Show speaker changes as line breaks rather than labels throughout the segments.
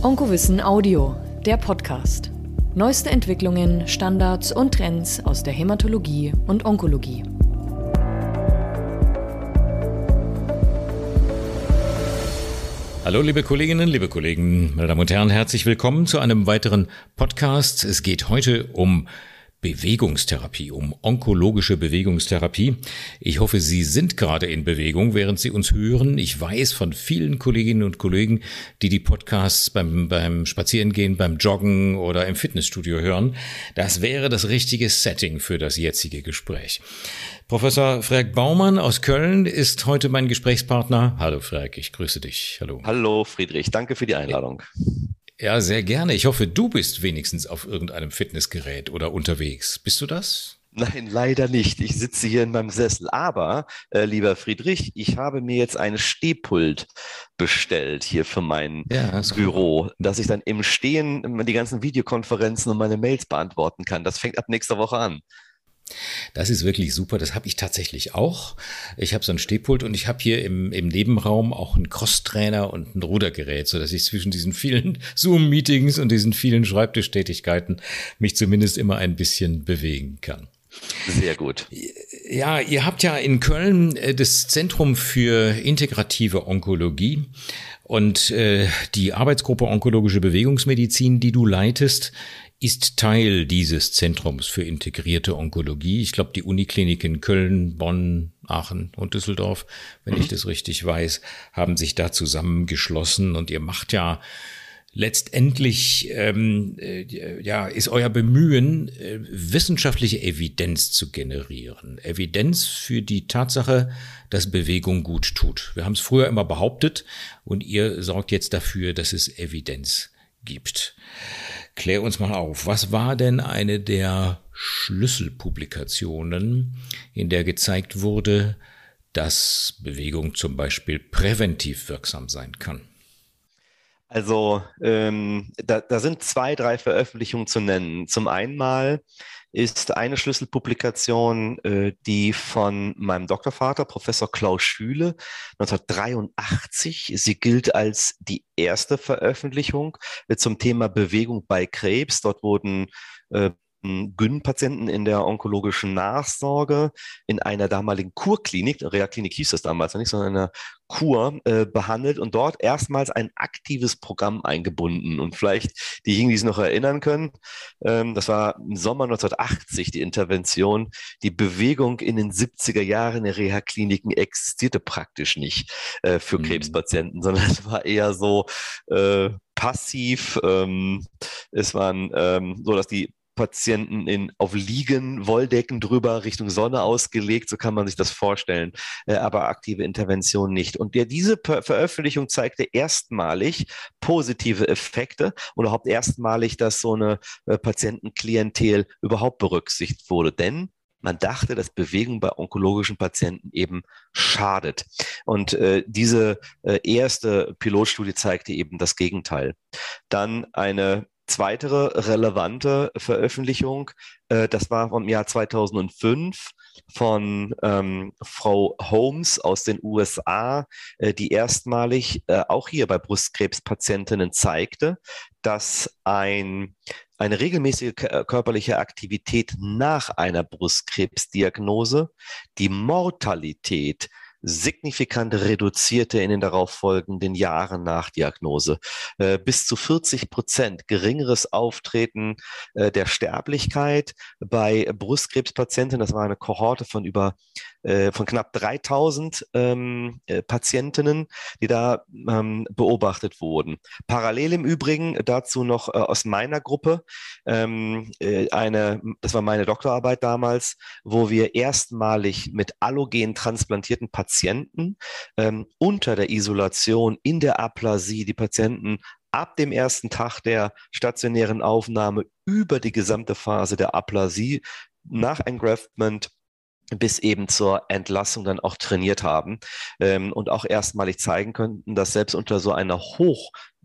Onkowissen Audio, der Podcast. Neueste Entwicklungen, Standards und Trends aus der Hämatologie und Onkologie.
Hallo liebe Kolleginnen, liebe Kollegen, meine Damen und Herren, herzlich willkommen zu einem weiteren Podcast. Es geht heute um Bewegungstherapie, um onkologische Bewegungstherapie. Ich hoffe, Sie sind gerade in Bewegung, während Sie uns hören. Ich weiß von vielen Kolleginnen und Kollegen, die die Podcasts beim, beim Spazierengehen, beim Joggen oder im Fitnessstudio hören. Das wäre das richtige Setting für das jetzige Gespräch. Professor Frerk Baumann aus Köln ist heute mein Gesprächspartner. Hallo Frerk, ich grüße dich. Hallo.
Hallo Friedrich, danke für die Einladung.
Ja, sehr gerne. Ich hoffe, du bist wenigstens auf irgendeinem Fitnessgerät oder unterwegs. Bist du das?
Nein, leider nicht. Ich sitze hier in meinem Sessel. Aber, äh, lieber Friedrich, ich habe mir jetzt ein Stehpult bestellt hier für mein ja, Büro, cool. dass ich dann im Stehen die ganzen Videokonferenzen und meine Mails beantworten kann. Das fängt ab nächster Woche an.
Das ist wirklich super. Das habe ich tatsächlich auch. Ich habe so ein Stehpult und ich habe hier im, im Nebenraum auch einen Crosstrainer und ein Rudergerät, so dass ich zwischen diesen vielen Zoom-Meetings und diesen vielen Schreibtischtätigkeiten mich zumindest immer ein bisschen bewegen kann.
Sehr gut.
Ja, ihr habt ja in Köln äh, das Zentrum für integrative Onkologie und äh, die Arbeitsgruppe Onkologische Bewegungsmedizin, die du leitest, ist Teil dieses Zentrums für integrierte Onkologie. Ich glaube, die Unikliniken Köln, Bonn, Aachen und Düsseldorf, wenn mhm. ich das richtig weiß, haben sich da zusammengeschlossen und ihr macht ja letztendlich ähm, äh, ja ist euer Bemühen äh, wissenschaftliche Evidenz zu generieren Evidenz für die Tatsache dass Bewegung gut tut wir haben es früher immer behauptet und ihr sorgt jetzt dafür dass es Evidenz gibt Klär uns mal auf, was war denn eine der Schlüsselpublikationen, in der gezeigt wurde, dass Bewegung zum Beispiel präventiv wirksam sein kann?
Also ähm, da, da sind zwei, drei Veröffentlichungen zu nennen. Zum einen mal ist eine Schlüsselpublikation, äh, die von meinem Doktorvater, Professor Klaus Schüle, 1983, sie gilt als die erste Veröffentlichung äh, zum Thema Bewegung bei Krebs. Dort wurden äh, Gyn-Patienten in der onkologischen Nachsorge in einer damaligen Kurklinik, Reha-Klinik hieß das damals noch nicht, sondern in einer Kur äh, behandelt und dort erstmals ein aktives Programm eingebunden. Und vielleicht diejenigen, die sich noch erinnern können, ähm, das war im Sommer 1980 die Intervention. Die Bewegung in den 70er Jahren in Reha-Kliniken existierte praktisch nicht äh, für mhm. Krebspatienten, sondern es war eher so äh, passiv. Ähm, es waren ähm, so, dass die Patienten in, auf Liegen, Wolldecken drüber Richtung Sonne ausgelegt, so kann man sich das vorstellen, äh, aber aktive Intervention nicht. Und der, diese Ver Veröffentlichung zeigte erstmalig positive Effekte und überhaupt erstmalig, dass so eine äh, Patientenklientel überhaupt berücksichtigt wurde. Denn man dachte, dass Bewegung bei onkologischen Patienten eben schadet. Und äh, diese äh, erste Pilotstudie zeigte eben das Gegenteil. Dann eine Zweitere relevante Veröffentlichung, äh, das war vom Jahr 2005 von ähm, Frau Holmes aus den USA, äh, die erstmalig äh, auch hier bei Brustkrebspatientinnen zeigte, dass ein, eine regelmäßige körperliche Aktivität nach einer Brustkrebsdiagnose die Mortalität signifikant reduzierte in den darauffolgenden Jahren nach Diagnose. Äh, bis zu 40 Prozent geringeres Auftreten äh, der Sterblichkeit bei Brustkrebspatienten. Das war eine Kohorte von über äh, von knapp 3000 ähm, äh, Patientinnen, die da ähm, beobachtet wurden. Parallel im Übrigen dazu noch äh, aus meiner Gruppe ähm, äh, eine, das war meine Doktorarbeit damals, wo wir erstmalig mit allogen transplantierten Patienten ähm, unter der Isolation in der Aplasie die Patienten ab dem ersten Tag der stationären Aufnahme über die gesamte Phase der Aplasie nach Engraftment bis eben zur Entlassung dann auch trainiert haben ähm, und auch erstmalig zeigen könnten, dass selbst unter so einer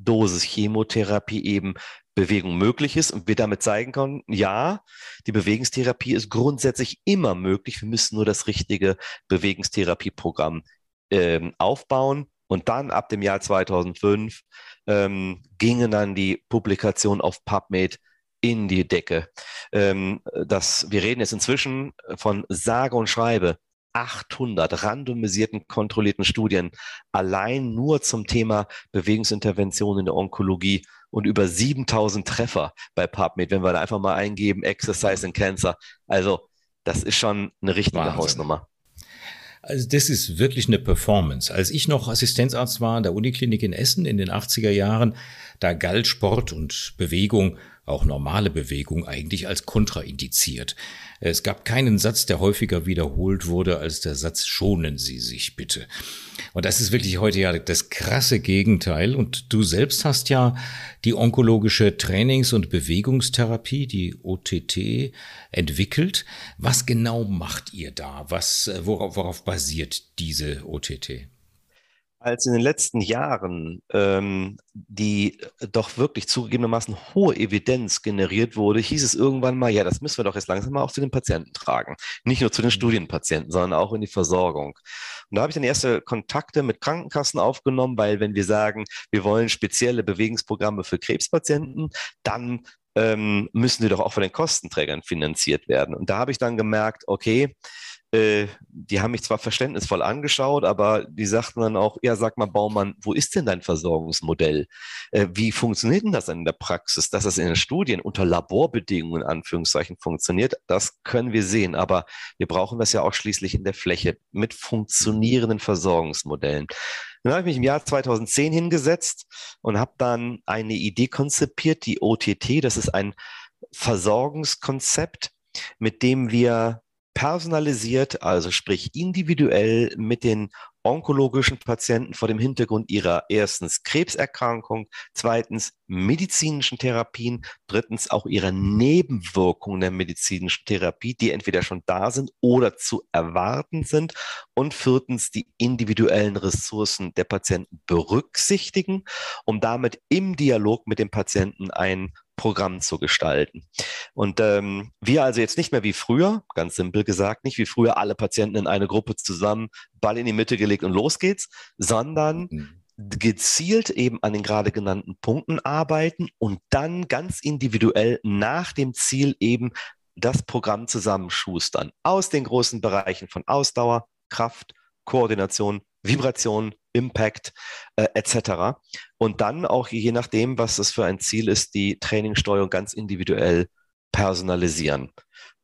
Hochdosis Chemotherapie eben Bewegung möglich ist und wir damit zeigen können, ja, die Bewegungstherapie ist grundsätzlich immer möglich. Wir müssen nur das richtige Bewegungstherapieprogramm ähm, aufbauen Und dann ab dem Jahr 2005 ähm, gingen dann die Publikationen auf PubMed in die Decke. Ähm, das, wir reden jetzt inzwischen von sage und schreibe 800 randomisierten, kontrollierten Studien allein nur zum Thema Bewegungsintervention in der Onkologie und über 7000 Treffer bei PubMed, wenn wir da einfach mal eingeben, Exercise in Cancer. Also das ist schon eine richtige Wahnsinn. Hausnummer.
Also das ist wirklich eine Performance. Als ich noch Assistenzarzt war an der Uniklinik in Essen in den 80er Jahren, da galt Sport und Bewegung auch normale Bewegung eigentlich als kontraindiziert. Es gab keinen Satz, der häufiger wiederholt wurde als der Satz schonen Sie sich bitte. Und das ist wirklich heute ja das krasse Gegenteil. Und du selbst hast ja die onkologische Trainings- und Bewegungstherapie, die OTT, entwickelt. Was genau macht ihr da? Was, worauf, worauf basiert diese OTT?
Als in den letzten Jahren ähm, die doch wirklich zugegebenermaßen hohe Evidenz generiert wurde, hieß es irgendwann mal, ja, das müssen wir doch jetzt langsam mal auch zu den Patienten tragen. Nicht nur zu den mhm. Studienpatienten, sondern auch in die Versorgung. Und da habe ich dann erste Kontakte mit Krankenkassen aufgenommen, weil wenn wir sagen, wir wollen spezielle Bewegungsprogramme für Krebspatienten, dann ähm, müssen die doch auch von den Kostenträgern finanziert werden. Und da habe ich dann gemerkt, okay, äh, die haben mich zwar verständnisvoll angeschaut, aber die sagten dann auch, ja, sag mal, Baumann, wo ist denn dein Versorgungsmodell? Äh, wie funktioniert denn das in der Praxis? Dass das in den Studien unter Laborbedingungen, in Anführungszeichen, funktioniert, das können wir sehen, aber wir brauchen das ja auch schließlich in der Fläche mit funktionierenden Versorgungsmodellen. Dann habe ich mich im Jahr 2010 hingesetzt und habe dann eine Idee konzipiert, die OTT, das ist ein Versorgungskonzept, mit dem wir personalisiert, also sprich individuell mit den onkologischen Patienten vor dem Hintergrund ihrer erstens Krebserkrankung, zweitens medizinischen Therapien, drittens auch ihrer Nebenwirkungen der medizinischen Therapie, die entweder schon da sind oder zu erwarten sind und viertens die individuellen Ressourcen der Patienten berücksichtigen, um damit im Dialog mit dem Patienten ein Programm zu gestalten. Und ähm, wir also jetzt nicht mehr wie früher, ganz simpel gesagt, nicht wie früher alle Patienten in eine Gruppe zusammen, Ball in die Mitte gelegt und los geht's, sondern mhm. gezielt eben an den gerade genannten Punkten arbeiten und dann ganz individuell nach dem Ziel eben das Programm zusammenschustern aus den großen Bereichen von Ausdauer, Kraft, Koordination, Vibration, Impact äh, etc. Und dann auch je nachdem, was das für ein Ziel ist, die Trainingssteuerung ganz individuell personalisieren.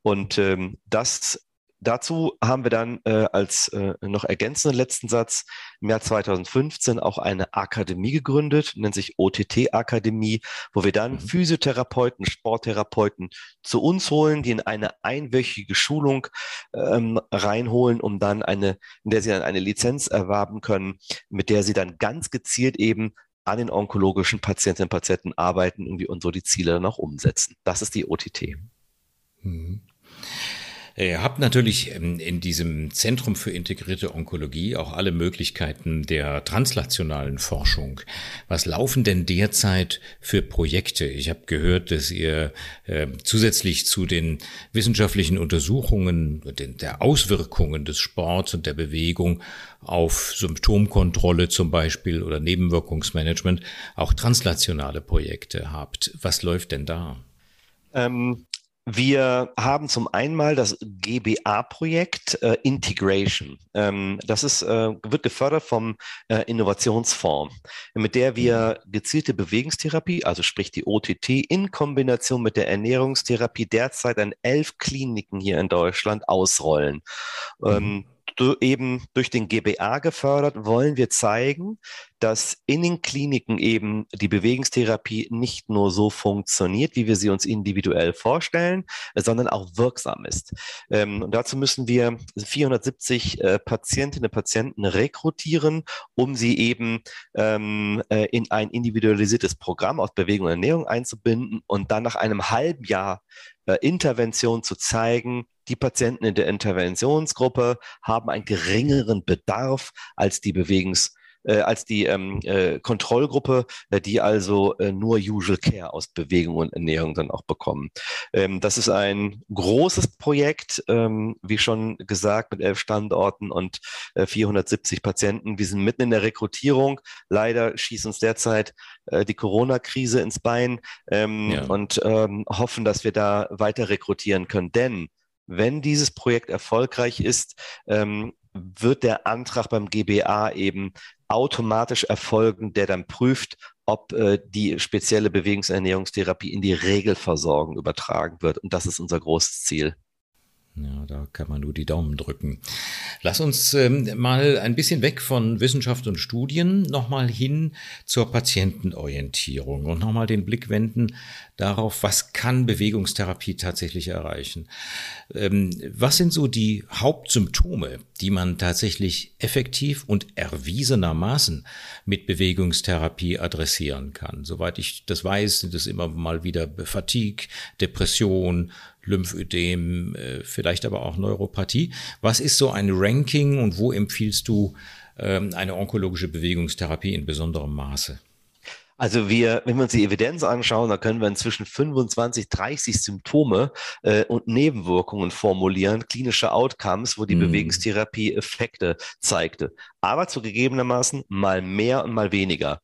Und ähm, das Dazu haben wir dann äh, als äh, noch ergänzenden letzten Satz im Jahr 2015 auch eine Akademie gegründet, nennt sich OTT Akademie, wo wir dann mhm. Physiotherapeuten, Sporttherapeuten zu uns holen, die in eine einwöchige Schulung ähm, reinholen, um dann eine, in der sie dann eine Lizenz erwerben können, mit der sie dann ganz gezielt eben an den onkologischen Patientinnen und Patienten arbeiten irgendwie und so die Ziele dann auch umsetzen. Das ist die OTT. Mhm.
Ihr habt natürlich ähm, in diesem Zentrum für integrierte Onkologie auch alle Möglichkeiten der translationalen Forschung. Was laufen denn derzeit für Projekte? Ich habe gehört, dass ihr äh, zusätzlich zu den wissenschaftlichen Untersuchungen der Auswirkungen des Sports und der Bewegung auf Symptomkontrolle zum Beispiel oder Nebenwirkungsmanagement auch translationale Projekte habt. Was läuft denn da?
Ähm, wir haben zum einen mal das GBA-Projekt äh, Integration. Ähm, das ist, äh, wird gefördert vom äh, Innovationsfonds, mit der wir gezielte Bewegungstherapie, also sprich die OTT, in Kombination mit der Ernährungstherapie derzeit an elf Kliniken hier in Deutschland ausrollen. Mhm. Eben durch den GBA gefördert, wollen wir zeigen, dass in den Kliniken eben die Bewegungstherapie nicht nur so funktioniert, wie wir sie uns individuell vorstellen, sondern auch wirksam ist. Ähm, und dazu müssen wir 470 äh, Patientinnen und Patienten rekrutieren, um sie eben ähm, äh, in ein individualisiertes Programm aus Bewegung und Ernährung einzubinden und dann nach einem halben Jahr äh, Intervention zu zeigen, die Patienten in der Interventionsgruppe haben einen geringeren Bedarf als die Bewegungs äh, als die ähm, äh, Kontrollgruppe, äh, die also äh, nur Usual Care aus Bewegung und Ernährung dann auch bekommen. Ähm, das ist ein großes Projekt, ähm, wie schon gesagt, mit elf Standorten und 470 Patienten. Wir sind mitten in der Rekrutierung. Leider schießt uns derzeit die Corona-Krise ins Bein ähm, ja. und ähm, hoffen, dass wir da weiter rekrutieren können. Denn wenn dieses Projekt erfolgreich ist, ähm, wird der Antrag beim GBA eben automatisch erfolgen, der dann prüft, ob äh, die spezielle Bewegungsernährungstherapie in die Regelversorgung übertragen wird. Und das ist unser großes Ziel.
Ja, da kann man nur die Daumen drücken. Lass uns ähm, mal ein bisschen weg von Wissenschaft und Studien nochmal hin zur Patientenorientierung und nochmal den Blick wenden darauf, was kann Bewegungstherapie tatsächlich erreichen. Ähm, was sind so die Hauptsymptome, die man tatsächlich effektiv und erwiesenermaßen mit Bewegungstherapie adressieren kann? Soweit ich das weiß, sind es immer mal wieder Fatigue, Depression, Lymphödem, äh, vielleicht aber auch Neuropathie. Was ist so ein Ranking und wo empfiehlst du ähm, eine onkologische Bewegungstherapie in besonderem Maße?
Also wir, wenn wir uns die Evidenz anschauen, dann können wir inzwischen 25, 30 Symptome äh, und Nebenwirkungen formulieren, klinische Outcomes, wo die mm. Bewegungstherapie Effekte zeigte. Aber zugegebenermaßen mal mehr und mal weniger.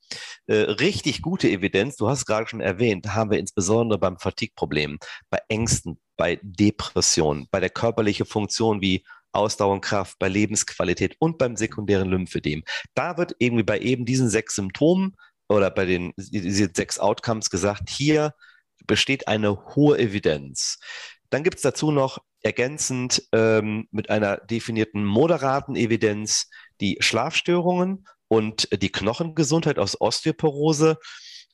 Äh, richtig gute Evidenz, du hast es gerade schon erwähnt, haben wir insbesondere beim Fatigue-Problem, bei Ängsten, bei Depressionen, bei der körperlichen Funktion wie Ausdauer und Kraft, bei Lebensqualität und beim sekundären Lymphödem. Da wird irgendwie bei eben diesen sechs Symptomen oder bei den sechs Outcomes gesagt, hier besteht eine hohe Evidenz. Dann gibt es dazu noch ergänzend ähm, mit einer definierten moderaten Evidenz die Schlafstörungen und die Knochengesundheit aus Osteoporose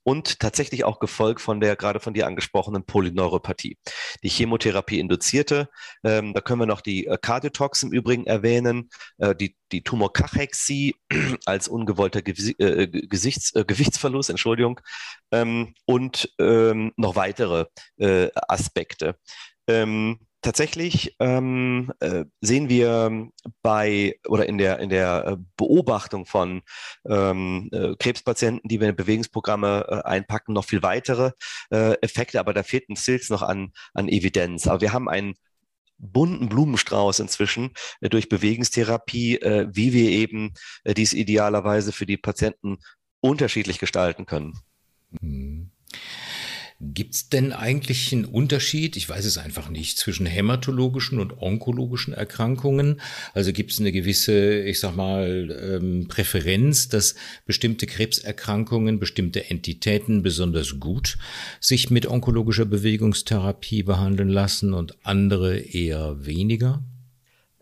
und tatsächlich auch gefolgt von der gerade von dir angesprochenen Polyneuropathie. Die Chemotherapie induzierte, ähm, da können wir noch die äh, Cardiotox im Übrigen erwähnen, äh, die, die Tumorkachexie als ungewollter Gesi äh, Gesichts, äh, Gewichtsverlust, Entschuldigung, ähm, und ähm, noch weitere äh, Aspekte. Ähm, tatsächlich ähm, äh, sehen wir bei oder in der in der äh, Beobachtung von ähm, äh, Krebspatienten, die wir in Bewegungsprogramme äh, einpacken, noch viel weitere äh, Effekte, aber da fehlt ein Stills noch an an Evidenz. Aber wir haben einen bunten Blumenstrauß inzwischen äh, durch Bewegungstherapie, wie wir eben dies idealerweise für die Patienten unterschiedlich gestalten können.
Mhm. Gibt es denn eigentlich einen Unterschied, ich weiß es einfach nicht, zwischen hämatologischen und onkologischen Erkrankungen? Also gibt es eine gewisse, ich sag mal, ähm, Präferenz, dass bestimmte Krebserkrankungen, bestimmte Entitäten besonders gut sich mit onkologischer Bewegungstherapie behandeln lassen und andere eher weniger?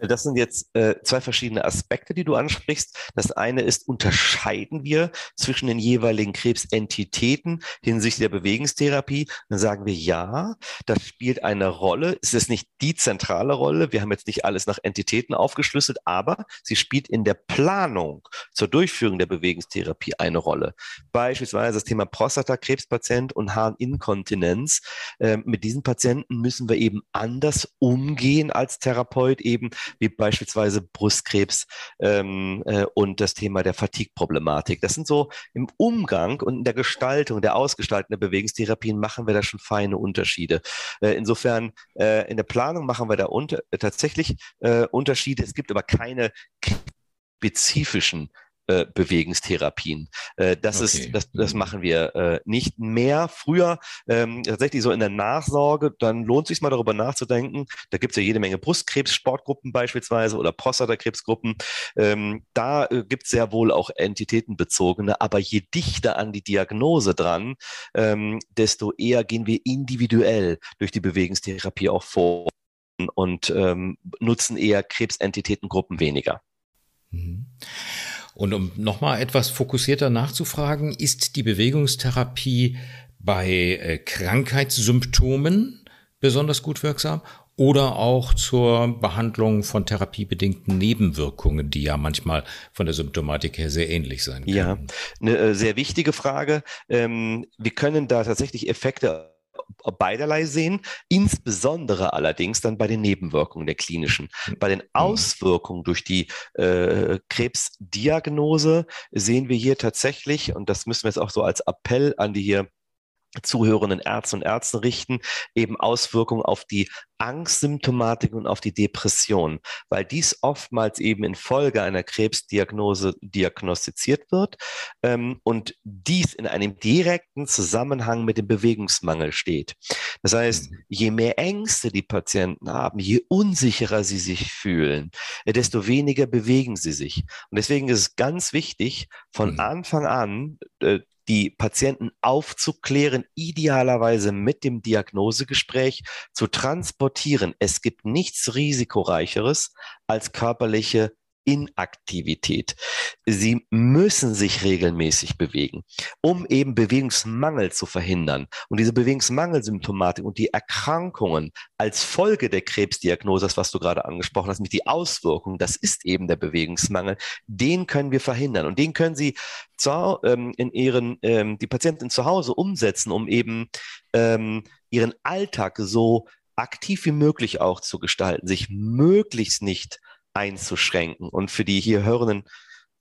Das sind jetzt äh, zwei verschiedene Aspekte, die du ansprichst. Das eine ist, unterscheiden wir zwischen den jeweiligen Krebsentitäten hinsichtlich der Bewegungstherapie? Dann sagen wir ja, das spielt eine Rolle. Es ist nicht die zentrale Rolle. Wir haben jetzt nicht alles nach Entitäten aufgeschlüsselt, aber sie spielt in der Planung zur Durchführung der Bewegungstherapie eine Rolle. Beispielsweise das Thema Prostatakrebspatient und Harninkontinenz. Äh, mit diesen Patienten müssen wir eben anders umgehen als Therapeut eben wie beispielsweise Brustkrebs ähm, äh, und das Thema der Fatigue-Problematik. Das sind so im Umgang und in der Gestaltung, der Ausgestaltung der Bewegungstherapien machen wir da schon feine Unterschiede. Äh, insofern äh, in der Planung machen wir da unter, tatsächlich äh, Unterschiede. Es gibt aber keine spezifischen äh, Bewegungstherapien. Äh, das okay. ist, das, das mhm. machen wir äh, nicht mehr. Früher ähm, tatsächlich so in der Nachsorge, dann lohnt sich mal darüber nachzudenken. Da gibt es ja jede Menge Brustkrebs-Sportgruppen beispielsweise oder Prostatakrebsgruppen. Ähm, da äh, gibt es sehr wohl auch entitätenbezogene, aber je dichter an die Diagnose dran, ähm, desto eher gehen wir individuell durch die Bewegungstherapie auch vor und ähm, nutzen eher Krebsentitätengruppen weniger.
Mhm. Und um nochmal etwas fokussierter nachzufragen, ist die Bewegungstherapie bei äh, Krankheitssymptomen besonders gut wirksam oder auch zur Behandlung von therapiebedingten Nebenwirkungen, die ja manchmal von der Symptomatik her sehr ähnlich sein können.
Ja, eine äh, sehr wichtige Frage. Ähm, wir können da tatsächlich Effekte beiderlei sehen, insbesondere allerdings dann bei den Nebenwirkungen der klinischen. Bei den Auswirkungen durch die äh, Krebsdiagnose sehen wir hier tatsächlich, und das müssen wir jetzt auch so als Appell an die hier zuhörenden Ärzte und Ärzte richten, eben Auswirkungen auf die Angstsymptomatik und auf die Depression, weil dies oftmals eben infolge einer Krebsdiagnose diagnostiziert wird ähm, und dies in einem direkten Zusammenhang mit dem Bewegungsmangel steht. Das heißt, mhm. je mehr Ängste die Patienten haben, je unsicherer sie sich fühlen, äh, desto weniger bewegen sie sich. Und deswegen ist es ganz wichtig, von mhm. Anfang an äh, die Patienten aufzuklären, idealerweise mit dem Diagnosegespräch zu transportieren. Es gibt nichts risikoreicheres als körperliche Inaktivität. Sie müssen sich regelmäßig bewegen, um eben Bewegungsmangel zu verhindern. Und diese Bewegungsmangelsymptomatik und die Erkrankungen als Folge der Krebsdiagnose, das was du gerade angesprochen hast, mit die Auswirkungen, das ist eben der Bewegungsmangel, den können wir verhindern. Und den können Sie zu, ähm, in Ihren, ähm, die Patienten zu Hause umsetzen, um eben ähm, Ihren Alltag so aktiv wie möglich auch zu gestalten, sich möglichst nicht einzuschränken. Und für die hier hörenden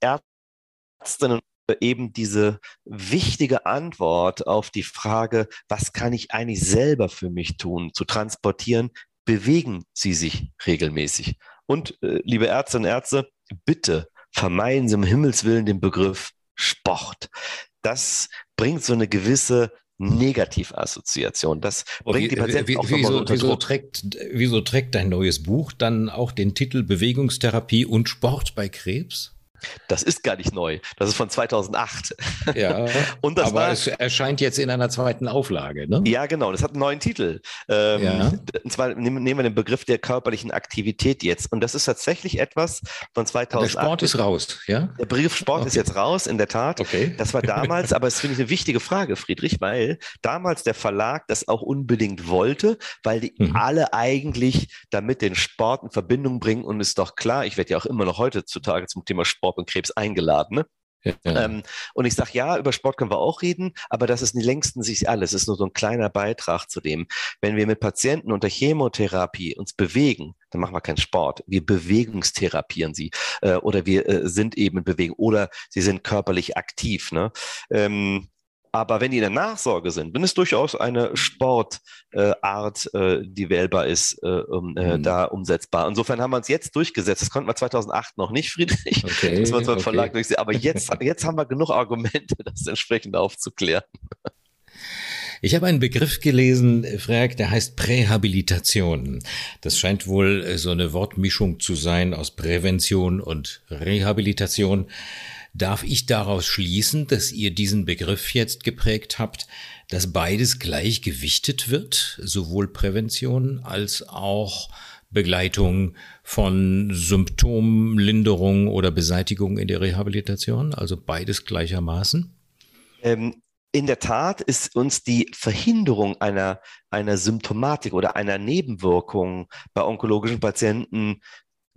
Ärztinnen eben diese wichtige Antwort auf die Frage, was kann ich eigentlich selber für mich tun, zu transportieren, bewegen Sie sich regelmäßig. Und äh, liebe Ärztinnen und Ärzte, bitte vermeiden Sie um Himmels Willen den Begriff Sport. Das bringt so eine gewisse Negativassoziation. Das bringt
wie,
die Patienten
wie,
auch
wieso, unter wieso trägt, wieso trägt dein neues Buch dann auch den Titel Bewegungstherapie und Sport bei Krebs?
Das ist gar nicht neu. Das ist von 2008.
Ja, und das aber war, es erscheint jetzt in einer zweiten Auflage, ne?
Ja, genau. Das hat einen neuen Titel. Ähm, ja. Und zwar nehmen wir den Begriff der körperlichen Aktivität jetzt. Und das ist tatsächlich etwas von 2008.
Der Sport ist raus, ja?
Der Begriff Sport okay. ist jetzt raus, in der Tat. Okay. Das war damals, aber es finde ich eine wichtige Frage, Friedrich, weil damals der Verlag das auch unbedingt wollte, weil die mhm. alle eigentlich damit den Sport in Verbindung bringen. Und ist doch klar, ich werde ja auch immer noch heutzutage zum Thema Sport Sport und Krebs eingeladen. Ne? Ja. Ähm, und ich sage, ja, über Sport können wir auch reden, aber das ist die längsten sich alles. Es ist nur so ein kleiner Beitrag zu dem. Wenn wir mit Patienten unter Chemotherapie uns bewegen, dann machen wir keinen Sport. Wir bewegungstherapieren sie äh, oder wir äh, sind eben in Bewegung oder sie sind körperlich aktiv. Ne? Ähm, aber wenn die in der Nachsorge sind, wenn es durchaus eine Sportart, äh, äh, die wählbar ist, äh, um, äh, mhm. da umsetzbar. Insofern haben wir uns jetzt durchgesetzt. Das konnten wir 2008 noch nicht, Friedrich. Okay, das war okay. Verlag durchsetzen. Aber jetzt, jetzt haben wir genug Argumente, das entsprechend aufzuklären.
Ich habe einen Begriff gelesen, Frag, der heißt Prähabilitation. Das scheint wohl äh, so eine Wortmischung zu sein aus Prävention und Rehabilitation. Darf ich daraus schließen, dass ihr diesen Begriff jetzt geprägt habt, dass beides gleich gewichtet wird, sowohl Prävention als auch Begleitung von Symptomlinderung oder Beseitigung in der Rehabilitation, also beides gleichermaßen?
Ähm, in der Tat ist uns die Verhinderung einer, einer Symptomatik oder einer Nebenwirkung bei onkologischen Patienten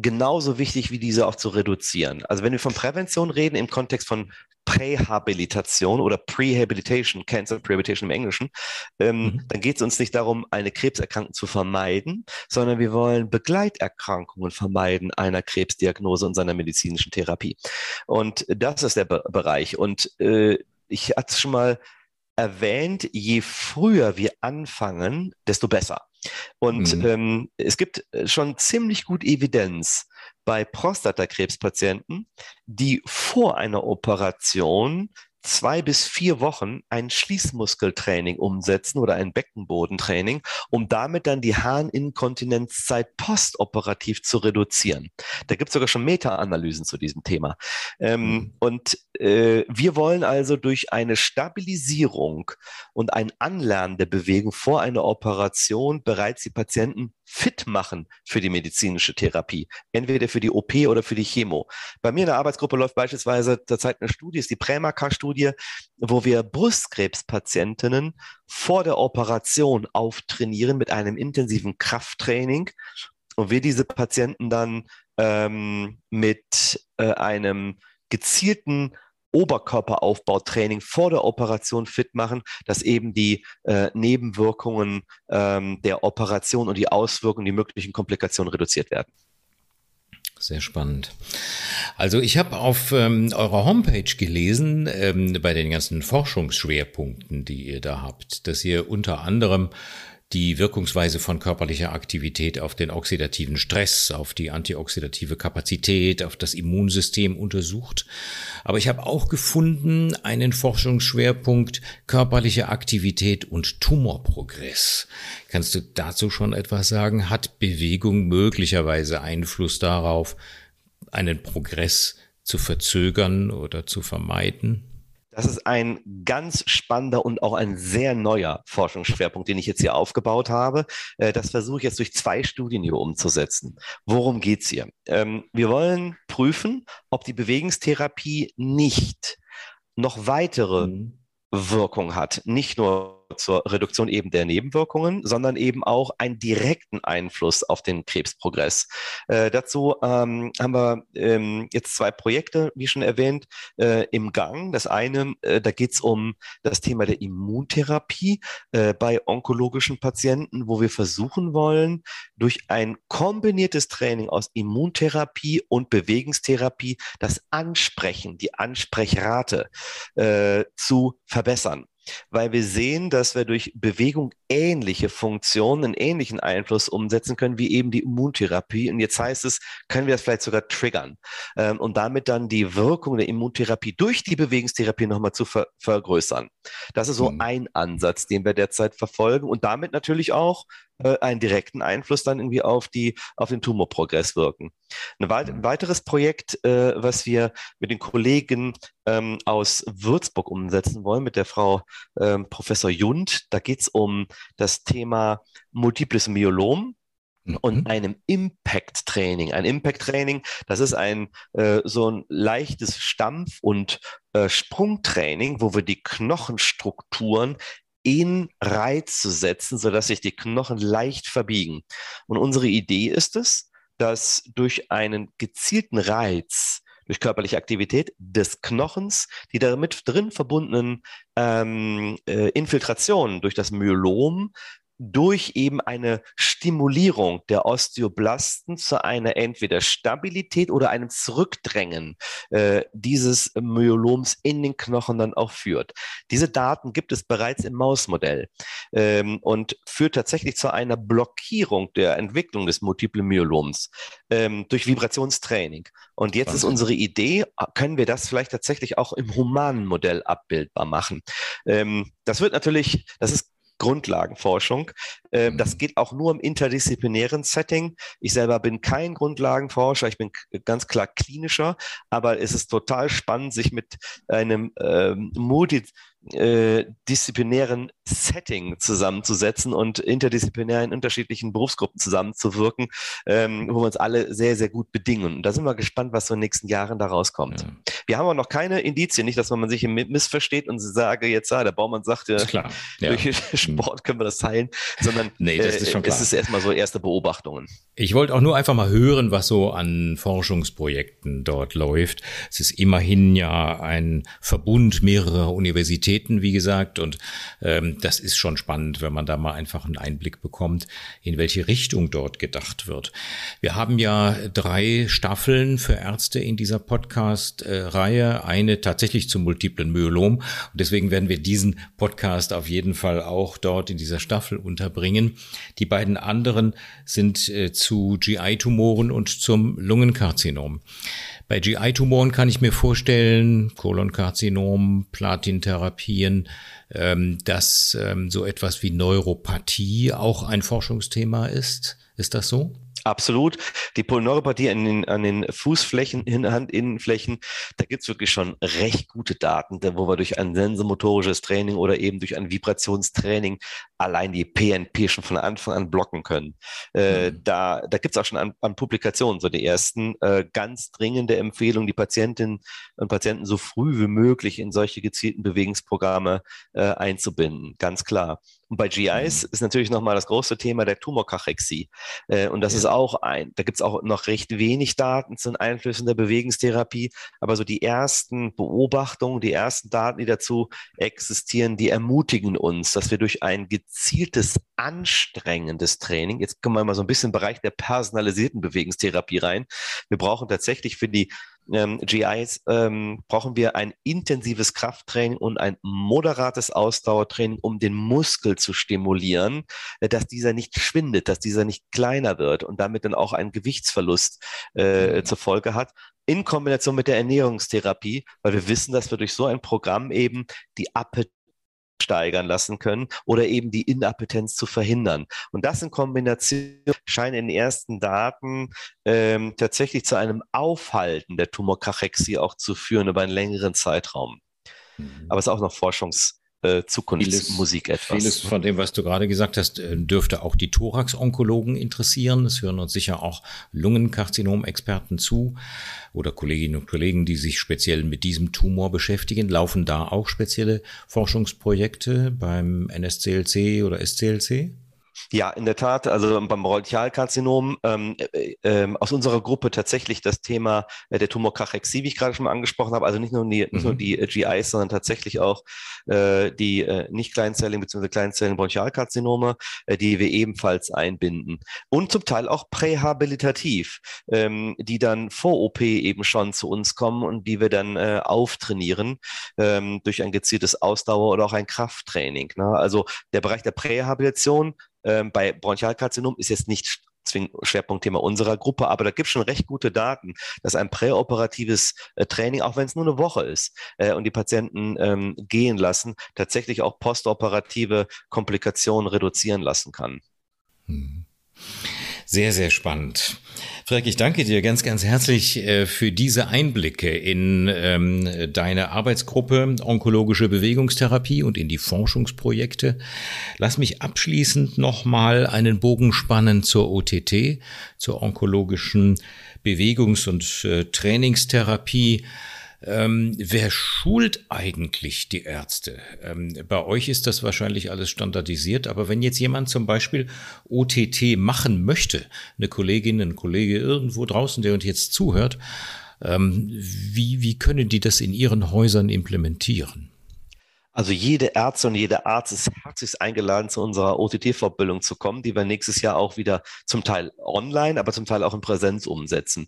genauso wichtig wie diese auch zu reduzieren. Also wenn wir von Prävention reden im Kontext von Prähabilitation oder Prehabilitation, Cancer Prehabilitation im Englischen, ähm, mhm. dann geht es uns nicht darum, eine Krebserkrankung zu vermeiden, sondern wir wollen Begleiterkrankungen vermeiden einer Krebsdiagnose und seiner medizinischen Therapie. Und das ist der Be Bereich. Und äh, ich hatte es schon mal erwähnt, je früher wir anfangen, desto besser. Und mhm. ähm, es gibt äh, schon ziemlich gut Evidenz bei Prostatakrebspatienten, die vor einer Operation zwei bis vier Wochen ein Schließmuskeltraining umsetzen oder ein Beckenbodentraining, um damit dann die Harninkontinenzzeit postoperativ zu reduzieren. Da gibt es sogar schon Meta-Analysen zu diesem Thema. Ähm, mhm. Und äh, wir wollen also durch eine Stabilisierung und ein Anlernen der Bewegung vor einer Operation bereits die Patienten fit machen für die medizinische Therapie, entweder für die OP oder für die Chemo. Bei mir in der Arbeitsgruppe läuft beispielsweise zurzeit eine Studie, ist die Prämaka-Studie, wo wir Brustkrebspatientinnen vor der Operation auftrainieren mit einem intensiven Krafttraining und wir diese Patienten dann ähm, mit äh, einem gezielten Oberkörperaufbautraining vor der Operation fit machen, dass eben die äh, Nebenwirkungen ähm, der Operation und die Auswirkungen, die möglichen Komplikationen reduziert werden.
Sehr spannend. Also ich habe auf ähm, eurer Homepage gelesen, ähm, bei den ganzen Forschungsschwerpunkten, die ihr da habt, dass ihr unter anderem die Wirkungsweise von körperlicher Aktivität auf den oxidativen Stress, auf die antioxidative Kapazität, auf das Immunsystem untersucht. Aber ich habe auch gefunden einen Forschungsschwerpunkt körperliche Aktivität und Tumorprogress. Kannst du dazu schon etwas sagen? Hat Bewegung möglicherweise Einfluss darauf, einen Progress zu verzögern oder zu vermeiden?
Das ist ein ganz spannender und auch ein sehr neuer Forschungsschwerpunkt, den ich jetzt hier aufgebaut habe. Äh, das versuche ich jetzt durch zwei Studien hier umzusetzen. Worum geht's hier? Ähm, wir wollen prüfen, ob die Bewegungstherapie nicht noch weitere mhm. Wirkung hat. Nicht nur zur Reduktion eben der Nebenwirkungen, sondern eben auch einen direkten Einfluss auf den Krebsprogress. Äh, dazu ähm, haben wir ähm, jetzt zwei Projekte, wie schon erwähnt, äh, im Gang. Das eine, äh, da geht es um das Thema der Immuntherapie äh, bei onkologischen Patienten, wo wir versuchen wollen, durch ein kombiniertes Training aus Immuntherapie und Bewegungstherapie das Ansprechen, die Ansprechrate äh, zu verbessern weil wir sehen, dass wir durch Bewegung ähnliche Funktionen, einen ähnlichen Einfluss umsetzen können wie eben die Immuntherapie. Und jetzt heißt es, können wir das vielleicht sogar triggern ähm, und damit dann die Wirkung der Immuntherapie durch die Bewegungstherapie nochmal zu ver vergrößern. Das ist so mhm. ein Ansatz, den wir derzeit verfolgen und damit natürlich auch äh, einen direkten Einfluss dann irgendwie auf die, auf den Tumorprogress wirken. Weit ein weiteres Projekt, äh, was wir mit den Kollegen ähm, aus Würzburg umsetzen wollen, mit der Frau ähm, Professor Jund, da geht es um das Thema multiples Myelom und mhm. einem Impact-Training. Ein Impact-Training, das ist ein äh, so ein leichtes Stampf- und äh, Sprungtraining, wo wir die Knochenstrukturen in Reiz zu setzen, sodass sich die Knochen leicht verbiegen. Und unsere Idee ist es, dass durch einen gezielten Reiz, durch körperliche Aktivität des Knochens, die damit drin verbundenen ähm, äh, Infiltrationen durch das Myelom durch eben eine Stimulierung der Osteoblasten zu einer entweder Stabilität oder einem Zurückdrängen äh, dieses Myeloms in den Knochen dann auch führt. Diese Daten gibt es bereits im Mausmodell ähm, und führt tatsächlich zu einer Blockierung der Entwicklung des multiplen Myeloms ähm, durch Vibrationstraining. Und jetzt Wahnsinn. ist unsere Idee, können wir das vielleicht tatsächlich auch im humanen Modell abbildbar machen? Ähm, das wird natürlich, das ist Grundlagenforschung. Äh, das mhm. geht auch nur im interdisziplinären Setting. Ich selber bin kein Grundlagenforscher, ich bin ganz klar klinischer, aber es ist total spannend, sich mit einem ähm, multi äh, disziplinären Setting zusammenzusetzen und interdisziplinär in unterschiedlichen Berufsgruppen zusammenzuwirken, ähm, wo wir uns alle sehr, sehr gut bedingen. Und da sind wir gespannt, was so in den nächsten Jahren da rauskommt. Ja. Wir haben aber noch keine Indizien, nicht, dass man sich missversteht und sage jetzt, ah, der Baumann sagte, ja, durch ja. Sport können wir das teilen, sondern nee, das ist schon klar. es ist erstmal so erste Beobachtungen.
Ich wollte auch nur einfach mal hören, was so an Forschungsprojekten dort läuft. Es ist immerhin ja ein Verbund mehrerer Universitäten Universitäten, wie gesagt. Und ähm, das ist schon spannend, wenn man da mal einfach einen Einblick bekommt, in welche Richtung dort gedacht wird. Wir haben ja drei Staffeln für Ärzte in dieser Podcast-Reihe. Eine tatsächlich zum multiplen Myelom. Und deswegen werden wir diesen Podcast auf jeden Fall auch dort in dieser Staffel unterbringen. Die beiden anderen sind äh, zu GI-Tumoren und zum Lungenkarzinom. Bei GI-Tumoren kann ich mir vorstellen, Kolonkarzinom, Platintherapien, ähm, dass ähm, so etwas wie Neuropathie auch ein Forschungsthema ist. Ist das so?
Absolut. Die Polyneuropathie an den, an den Fußflächen, Handinnenflächen, da gibt's wirklich schon recht gute Daten, wo wir durch ein sensomotorisches Training oder eben durch ein Vibrationstraining allein die PNP schon von Anfang an blocken können. Äh, mhm. Da, da gibt's auch schon an, an, Publikationen so die ersten äh, ganz dringende Empfehlungen, die Patientinnen und Patienten so früh wie möglich in solche gezielten Bewegungsprogramme äh, einzubinden. Ganz klar. Und bei GIs mhm. ist natürlich nochmal das große Thema der Tumorkachexie. Äh, und das ja. ist auch ein, da gibt es auch noch recht wenig Daten zu den Einflüssen der Bewegungstherapie, aber so die ersten Beobachtungen, die ersten Daten, die dazu existieren, die ermutigen uns, dass wir durch ein gezieltes, anstrengendes Training, jetzt kommen wir mal so ein bisschen im Bereich der personalisierten Bewegungstherapie rein, wir brauchen tatsächlich für die ähm, GIs ähm, brauchen wir ein intensives Krafttraining und ein moderates Ausdauertraining, um den Muskel zu stimulieren, äh, dass dieser nicht schwindet, dass dieser nicht kleiner wird und damit dann auch einen Gewichtsverlust äh, mhm. zur Folge hat in Kombination mit der Ernährungstherapie, weil wir wissen, dass wir durch so ein Programm eben die Appetit steigern lassen können oder eben die Inappetenz zu verhindern. Und das in Kombination scheint in den ersten Daten ähm, tatsächlich zu einem Aufhalten der Tumorkachexie auch zu führen über einen längeren Zeitraum. Mhm. Aber es ist auch noch Forschungs- äh, Zukunftsmusik
vieles, etwas. Vieles von dem, was du gerade gesagt hast, äh, dürfte auch die Thorax-Onkologen interessieren. Es hören uns sicher auch Lungenkarzinom-Experten zu oder Kolleginnen und Kollegen, die sich speziell mit diesem Tumor beschäftigen. Laufen da auch spezielle Forschungsprojekte beim NSCLC oder SCLC?
Ja, in der Tat, also beim Bronchialkarzinom ähm, äh, äh, aus unserer Gruppe tatsächlich das Thema äh, der Tumorkachexie, wie ich gerade schon mal angesprochen habe, also nicht nur die, mhm. nicht nur mhm. die äh, GIs, sondern tatsächlich auch äh, die äh, nicht kleinzelligen bzw. kleinzelligen Bronchialkarzinome, äh, die wir ebenfalls einbinden. Und zum Teil auch prähabilitativ, ähm, die dann vor OP eben schon zu uns kommen und die wir dann äh, auftrainieren ähm, durch ein gezieltes Ausdauer oder auch ein Krafttraining. Ne? Also der Bereich der Prähabilitation ähm, bei Bronchialkarzinom ist jetzt nicht Schwerpunktthema unserer Gruppe, aber da gibt es schon recht gute Daten, dass ein präoperatives äh, Training, auch wenn es nur eine Woche ist, äh, und die Patienten ähm, gehen lassen, tatsächlich auch postoperative Komplikationen reduzieren lassen kann.
Hm. Sehr, sehr spannend. Frederik, ich danke dir ganz, ganz herzlich äh, für diese Einblicke in ähm, deine Arbeitsgruppe Onkologische Bewegungstherapie und in die Forschungsprojekte. Lass mich abschließend nochmal einen Bogen spannen zur OTT, zur onkologischen Bewegungs- und äh, Trainingstherapie. Ähm, wer schult eigentlich die Ärzte? Ähm, bei euch ist das wahrscheinlich alles standardisiert, aber wenn jetzt jemand zum Beispiel OTT machen möchte, eine Kollegin, ein Kollege irgendwo draußen, der uns jetzt zuhört, ähm, wie, wie können die das in ihren Häusern implementieren?
Also jede Ärztin und jeder Arzt ist herzlich eingeladen, zu unserer OTT-Fortbildung zu kommen, die wir nächstes Jahr auch wieder zum Teil online, aber zum Teil auch in Präsenz umsetzen.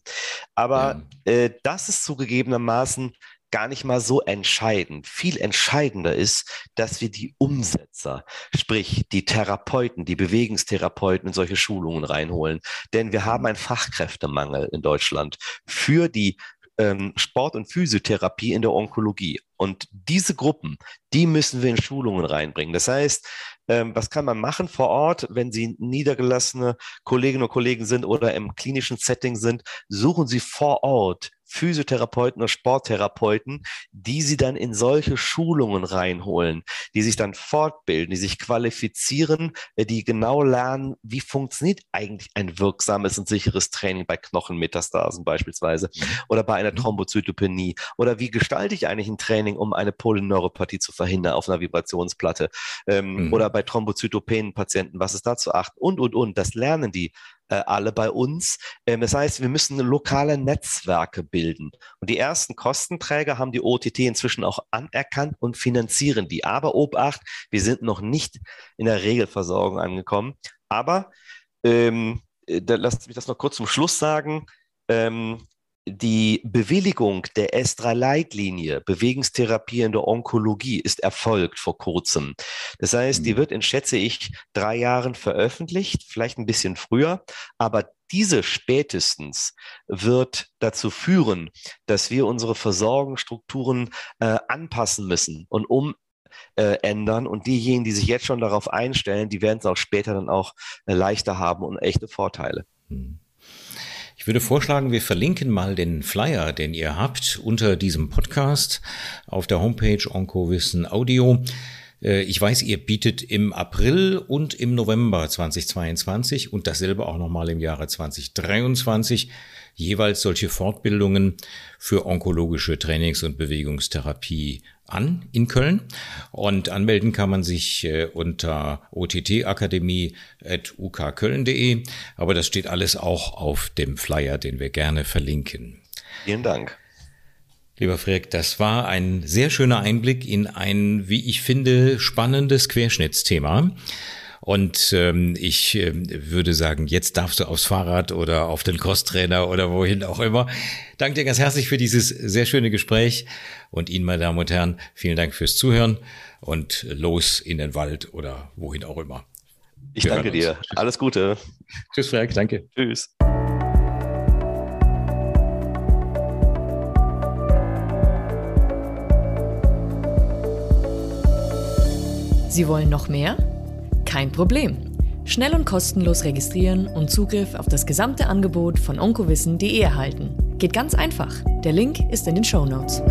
Aber ja. äh, das ist zugegebenermaßen gar nicht mal so entscheidend. Viel entscheidender ist, dass wir die Umsetzer, sprich die Therapeuten, die Bewegungstherapeuten in solche Schulungen reinholen. Denn wir haben einen Fachkräftemangel in Deutschland für die ähm, Sport- und Physiotherapie in der Onkologie. Und diese Gruppen, die müssen wir in Schulungen reinbringen. Das heißt, ähm, was kann man machen vor Ort, wenn Sie niedergelassene Kolleginnen und Kollegen sind oder im klinischen Setting sind? Suchen Sie vor Ort Physiotherapeuten oder Sporttherapeuten, die sie dann in solche Schulungen reinholen, die sich dann fortbilden, die sich qualifizieren, äh, die genau lernen, wie funktioniert eigentlich ein wirksames und sicheres Training bei Knochenmetastasen beispielsweise mhm. oder bei einer mhm. Thrombozytopenie oder wie gestalte ich eigentlich ein Training, um eine Polyneuropathie zu verhindern auf einer Vibrationsplatte ähm, mhm. oder bei Thrombozytopenen-Patienten, was ist da zu achten und, und, und. Das lernen die alle bei uns. Ähm, das heißt, wir müssen lokale Netzwerke bilden. Und die ersten Kostenträger haben die OTT inzwischen auch anerkannt und finanzieren die. Aber Obacht, wir sind noch nicht in der Regelversorgung angekommen. Aber ähm, äh, da, lasst mich das noch kurz zum Schluss sagen. Ähm, die Bewilligung der S3-Leitlinie Bewegungstherapie in der Onkologie ist erfolgt vor kurzem. Das heißt, die mhm. wird in, schätze ich, drei Jahren veröffentlicht, vielleicht ein bisschen früher, aber diese spätestens wird dazu führen, dass wir unsere Versorgungsstrukturen äh, anpassen müssen und um äh, ändern. Und diejenigen, die sich jetzt schon darauf einstellen, die werden es auch später dann auch äh, leichter haben und echte Vorteile. Mhm.
Ich würde vorschlagen, wir verlinken mal den Flyer, den ihr habt, unter diesem Podcast auf der Homepage Onkowissen Audio. Äh, ich weiß, ihr bietet im April und im November 2022 und dasselbe auch nochmal im Jahre 2023 jeweils solche Fortbildungen für onkologische Trainings- und Bewegungstherapie an in Köln. Und anmelden kann man sich äh, unter ottakademie.ukköln.de. Aber das steht alles auch auf dem Flyer, den wir gerne verlinken.
Vielen Dank.
Lieber Freck, das war ein sehr schöner Einblick in ein, wie ich finde, spannendes Querschnittsthema. Und ähm, ich äh, würde sagen, jetzt darfst du aufs Fahrrad oder auf den Crosstrainer oder wohin auch immer. Danke dir ganz herzlich für dieses sehr schöne Gespräch. Und Ihnen, meine Damen und Herren, vielen Dank fürs Zuhören und los in den Wald oder wohin auch immer.
Ich Wir danke dir. Alles Gute.
Tschüss, Frank. Danke.
Tschüss.
Sie wollen noch mehr? Kein Problem. Schnell und kostenlos registrieren und Zugriff auf das gesamte Angebot von onkowissen.de erhalten. Geht ganz einfach. Der Link ist in den Show Notes.